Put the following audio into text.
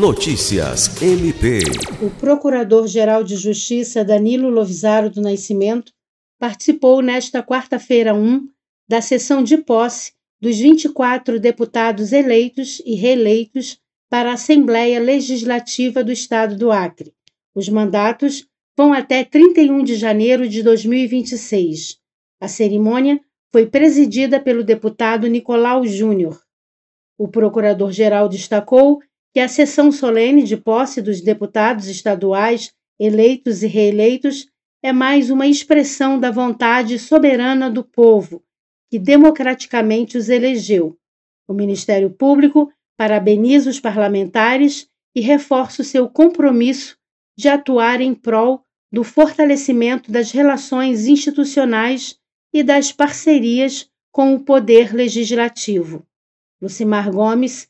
Notícias MP. O Procurador-Geral de Justiça Danilo Lovisaro do Nascimento participou nesta quarta-feira 1 da sessão de posse dos 24 deputados eleitos e reeleitos para a Assembleia Legislativa do Estado do Acre. Os mandatos vão até 31 de janeiro de 2026. A cerimônia foi presidida pelo deputado Nicolau Júnior. O procurador-geral destacou que a sessão solene de posse dos deputados estaduais eleitos e reeleitos é mais uma expressão da vontade soberana do povo, que democraticamente os elegeu. O Ministério Público parabeniza os parlamentares e reforça o seu compromisso de atuar em prol do fortalecimento das relações institucionais e das parcerias com o Poder Legislativo. Lucimar Gomes,